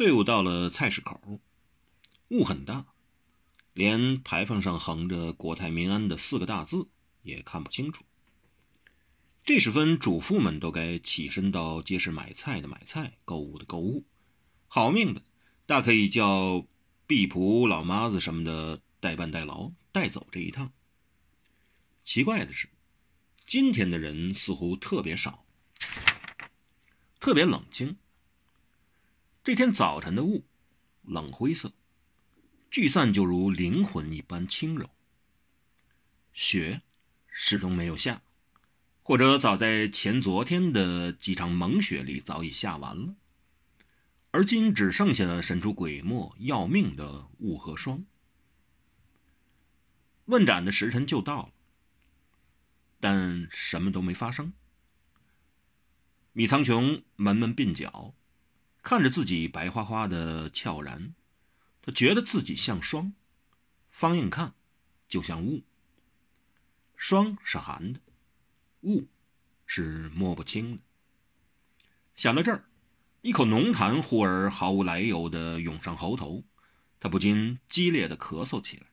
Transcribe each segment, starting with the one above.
队伍到了菜市口，雾很大，连牌坊上横着“国泰民安”的四个大字也看不清楚。这时分，主妇们都该起身到街市买菜的买菜，购物的购物。好命的，大可以叫婢仆、老妈子什么的代办代劳，带走这一趟。奇怪的是，今天的人似乎特别少，特别冷清。这天早晨的雾，冷灰色，聚散就如灵魂一般轻柔。雪始终没有下。或者早在前昨天的几场猛雪里早已下完了，而今只剩下神出鬼没、要命的雾和霜。问斩的时辰就到了，但什么都没发生。米苍穹门门鬓角，看着自己白花花的悄然，他觉得自己像霜，方硬看就像雾。霜是寒的。雾，是摸不清的。想到这儿，一口浓痰忽而毫无来由的涌上喉头，他不禁激烈的咳嗽起来。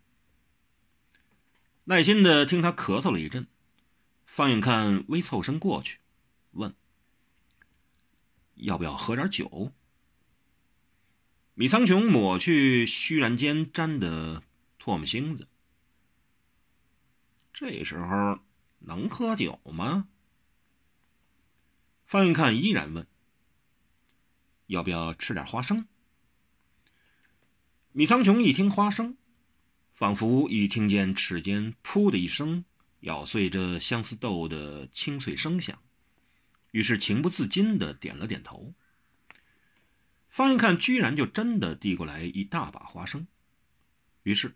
耐心的听他咳嗽了一阵，方远看微凑身过去，问：“要不要喝点酒？”米苍穹抹去虚然间沾的唾沫星子，这时候。能喝酒吗？范云看依然问：“要不要吃点花生？”米苍穹一听花生，仿佛已听见齿间“噗”的一声咬碎这相思豆的清脆声响，于是情不自禁的点了点头。方一看居然就真的递过来一大把花生，于是，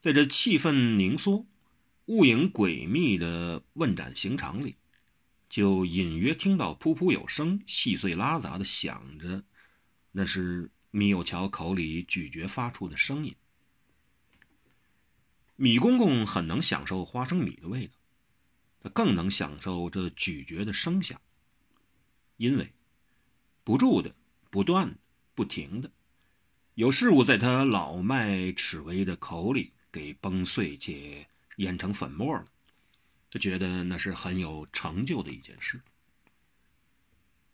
在这气氛凝缩。雾影诡秘的问斩刑场里，就隐约听到噗噗有声、细碎拉杂的响着，那是米有桥口里咀嚼发出的声音。米公公很能享受花生米的味道，他更能享受这咀嚼的声响，因为不住的、不断、不停的，有事物在他老迈齿微的口里给崩碎且。碾成粉末了，他觉得那是很有成就的一件事。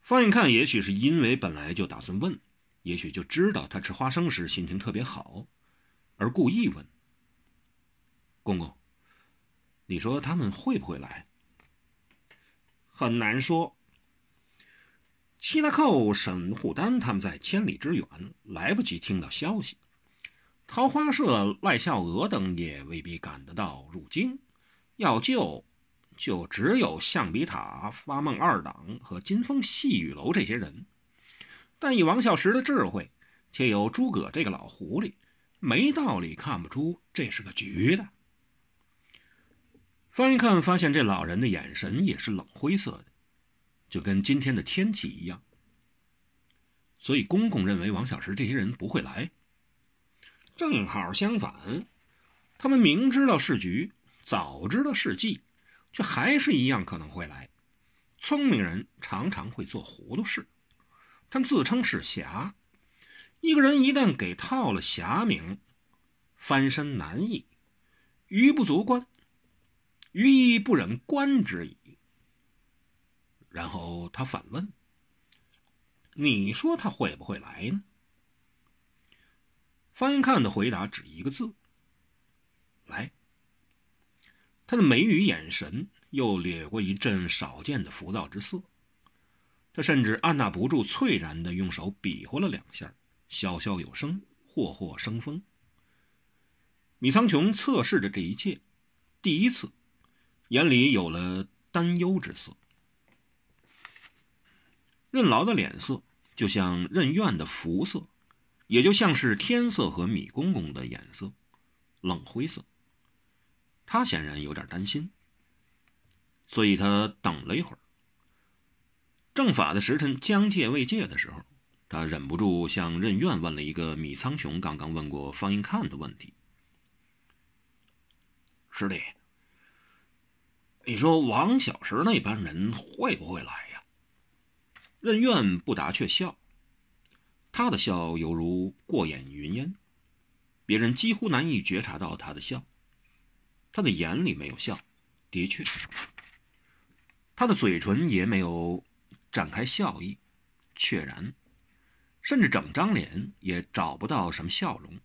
方远看，也许是因为本来就打算问，也许就知道他吃花生时心情特别好，而故意问：“公公，你说他们会不会来？”很难说。希拉寇、沈虎丹他们在千里之远，来不及听到消息。桃花社赖孝娥等也未必赶得到入京，要救，就只有象鼻塔、发梦二党和金风细雨楼这些人。但以王小石的智慧，且有诸葛这个老狐狸，没道理看不出这是个局的。方一看，发现这老人的眼神也是冷灰色的，就跟今天的天气一样。所以公公认为王小石这些人不会来。正好相反，他们明知道是局，早知道是计，却还是一样可能会来。聪明人常常会做糊涂事。他们自称是侠，一个人一旦给套了侠名，翻身难易。余不足观，余亦不忍观之矣。然后他反问：“你说他会不会来呢？”方云看的回答只一个字：“来。”他的眉宇眼神又掠过一阵少见的浮躁之色，他甚至按捺不住脆然的用手比划了两下，潇潇有声，霍霍生风。米苍穹测试着这一切，第一次，眼里有了担忧之色。任劳的脸色就像任怨的肤色。也就像是天色和米公公的颜色，冷灰色。他显然有点担心，所以他等了一会儿。正法的时辰将届未届的时候，他忍不住向任怨问了一个米苍穹刚刚问过方英看的问题：“师弟，你说王小石那帮人会不会来呀？”任怨不答却笑。他的笑犹如过眼云烟，别人几乎难以觉察到他的笑。他的眼里没有笑，的确，他的嘴唇也没有展开笑意，确然，甚至整张脸也找不到什么笑容，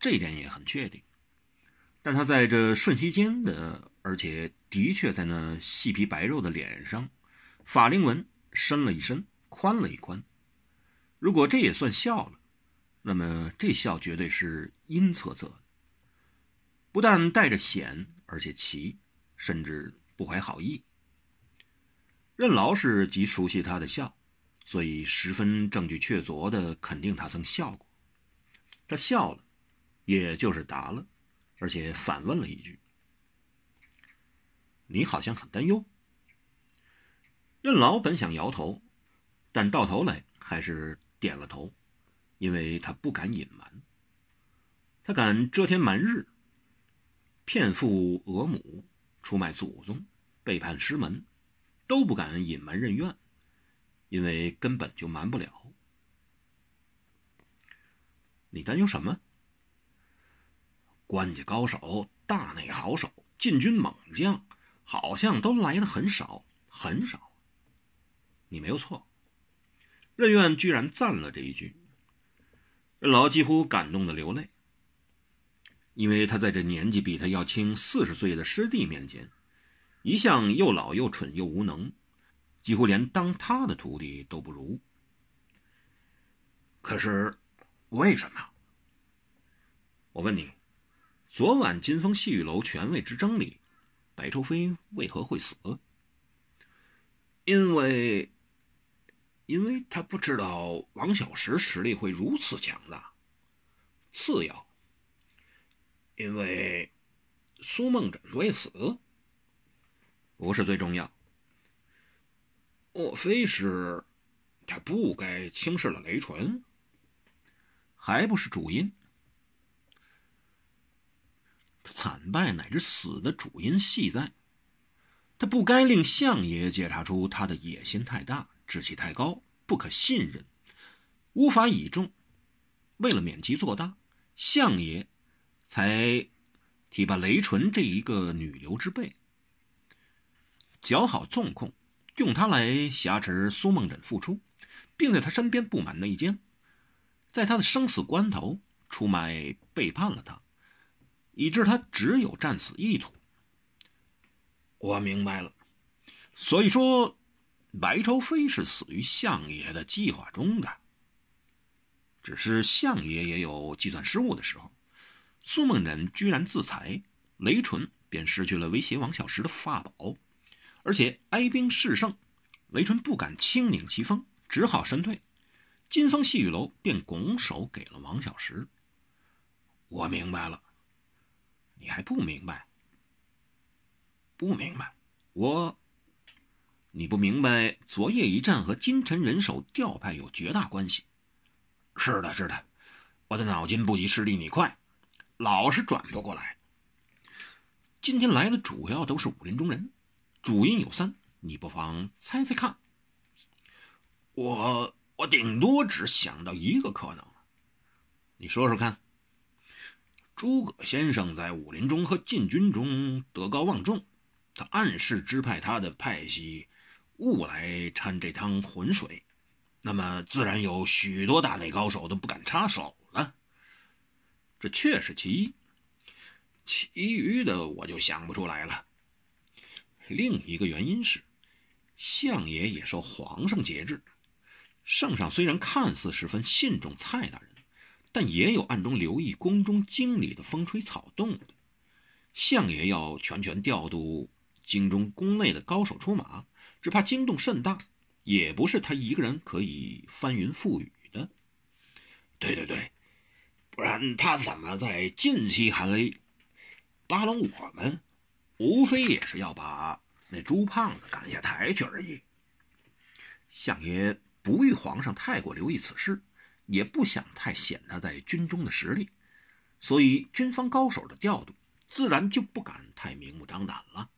这一点也很确定。但他在这瞬息间的，而且的确在那细皮白肉的脸上，法令纹深了一深，宽了一宽。如果这也算笑了，那么这笑绝对是阴恻恻的，不但带着险，而且奇，甚至不怀好意。任劳是极熟悉他的笑，所以十分证据确凿的肯定他曾笑过。他笑了，也就是答了，而且反问了一句：“你好像很担忧。”任劳本想摇头，但到头来还是。点了头，因为他不敢隐瞒。他敢遮天瞒日，骗父讹母，出卖祖宗，背叛师门，都不敢隐瞒任怨，因为根本就瞒不了。你担忧什么？官家高手、大内好手、禁军猛将，好像都来的很少，很少。你没有错。任怨居然赞了这一句，任劳几乎感动的流泪，因为他在这年纪比他要轻四十岁的师弟面前，一向又老又蠢又无能，几乎连当他的徒弟都不如。可是，为什么？我问你，昨晚金风细雨楼权位之争里，白愁飞为何会死？因为。因为他不知道王小石实力会如此强大。次要，因为苏梦枕未死，不是最重要。莫非是他不该轻视了雷纯？还不是主因？他惨败乃至死的主因系在，他不该令相爷觉察出他的野心太大。志气太高，不可信任，无法倚重。为了免其做大，相爷才提拔雷纯这一个女流之辈，较好纵控，用他来挟持苏梦枕复出，并在他身边布满内奸，在他的生死关头出卖背叛了他，以致他只有战死一途。我明白了，所以说。白朝飞是死于相爷的计划中的，只是相爷也有计算失误的时候。苏梦忍居然自裁，雷纯便失去了威胁王小石的法宝，而且哀兵势胜，雷纯不敢轻拧其风，只好身退。金风细雨楼便拱手给了王小石。我明白了，你还不明白？不明白，我。你不明白，昨夜一战和金尘人手调派有绝大关系。是的，是的，我的脑筋不及师弟你快，老是转不过来。今天来的主要都是武林中人，主因有三，你不妨猜猜看。我我顶多只想到一个可能，你说说看。诸葛先生在武林中和禁军中德高望重，他暗示支派他的派系。勿来掺这趟浑水，那么自然有许多大内高手都不敢插手了。这确是其一，其余的我就想不出来了。另一个原因是，相爷也受皇上节制，圣上虽然看似十分信重蔡大人，但也有暗中留意宫中经理的风吹草动的。相爷要全权调度京中宫内的高手出马。只怕惊动甚大，也不是他一个人可以翻云覆雨的。对对对，不然他怎么在近期还拉拢我们？无非也是要把那朱胖子赶下台去而已。相爷不欲皇上太过留意此事，也不想太显他在军中的实力，所以军方高手的调度自然就不敢太明目张胆了。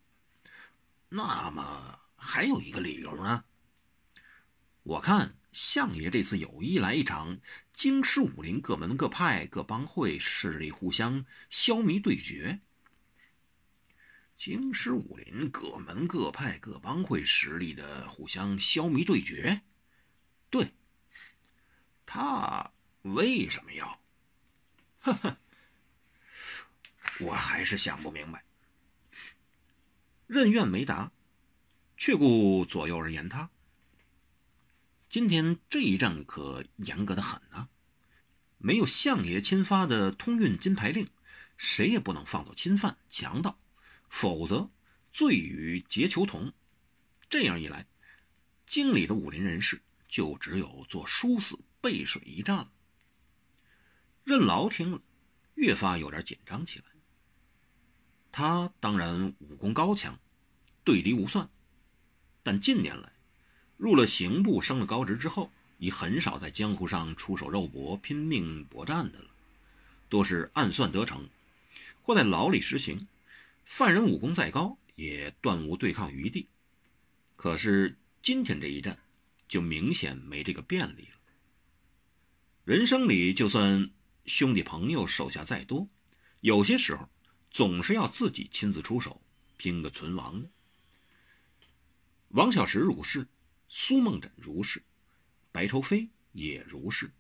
那么。还有一个理由呢，我看相爷这次有意来一场京师武林各门各派各帮会势力互相消弭对决。京师武林各门各派各帮会实力的互相消弭对决，对，他为什么要？呵呵，我还是想不明白。任怨没答，却顾左右而言他。今天这一战可严格的很啊！没有相爷亲发的通运金牌令，谁也不能放走侵犯强盗。否则，罪与劫囚同。这样一来，京里的武林人士就只有做殊死背水一战了。任劳听了，越发有点紧张起来。他当然武功高强，对敌无算，但近年来入了刑部，升了高职之后，已很少在江湖上出手肉搏、拼命搏战的了，多是暗算得逞，或在牢里实行。犯人武功再高，也断无对抗余地。可是今天这一战，就明显没这个便利了。人生里，就算兄弟朋友手下再多，有些时候总是要自己亲自出手，拼个存亡的。王小石如是，苏梦枕如是，白愁飞也如是。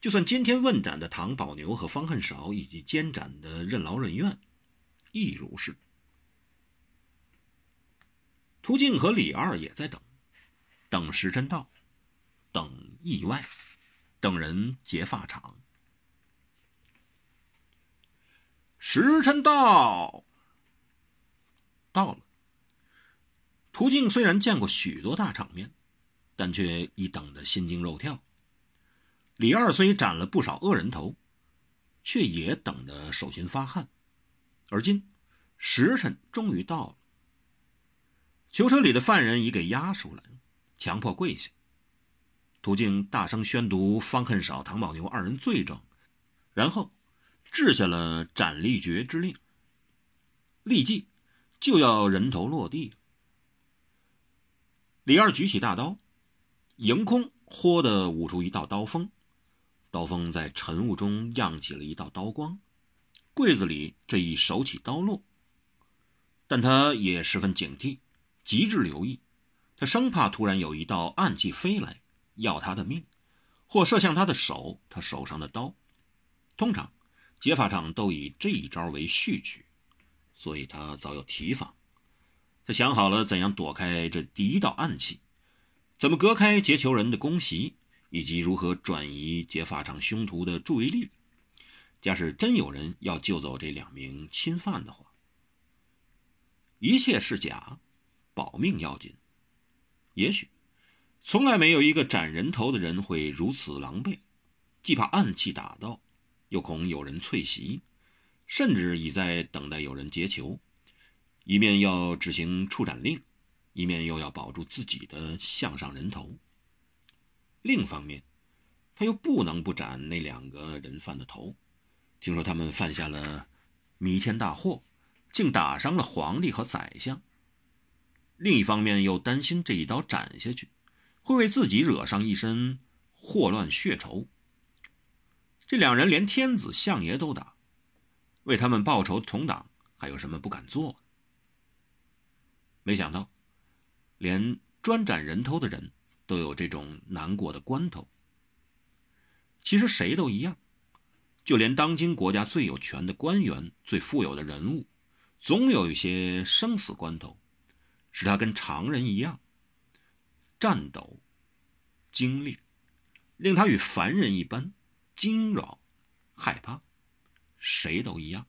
就算今天问斩的唐宝牛和方恨少，以及监斩的任劳任怨。亦如是。涂静和李二也在等，等时辰到，等意外，等人结发场。时辰到，到了。涂静虽然见过许多大场面，但却已等得心惊肉跳。李二虽斩了不少恶人头，却也等得手心发汗。而今，时辰终于到了。囚车里的犯人已给押出来，强迫跪下。途径大声宣读方恨少、唐宝牛二人罪状，然后治下了斩立决之令。立即就要人头落地。李二举起大刀，迎空豁地舞出一道刀锋，刀锋在晨雾中漾起了一道刀光。柜子里这一手起刀落，但他也十分警惕，极致留意，他生怕突然有一道暗器飞来要他的命，或射向他的手，他手上的刀。通常劫法场都以这一招为序曲，所以他早有提防。他想好了怎样躲开这第一道暗器，怎么隔开劫囚人的攻袭，以及如何转移劫法场凶徒的注意力。假使真有人要救走这两名侵犯的话，一切是假，保命要紧。也许从来没有一个斩人头的人会如此狼狈，既怕暗器打到，又恐有人脆袭，甚至已在等待有人劫囚，一面要执行处斩令，一面又要保住自己的项上人头。另一方面，他又不能不斩那两个人犯的头。听说他们犯下了弥天大祸，竟打伤了皇帝和宰相。另一方面又担心这一刀斩下去，会为自己惹上一身祸乱血仇。这两人连天子相爷都打，为他们报仇的同党还有什么不敢做？没想到，连专斩人头的人都有这种难过的关头。其实谁都一样。就连当今国家最有权的官员、最富有的人物，总有一些生死关头，使他跟常人一样颤抖、经历，令他与凡人一般惊扰、害怕，谁都一样。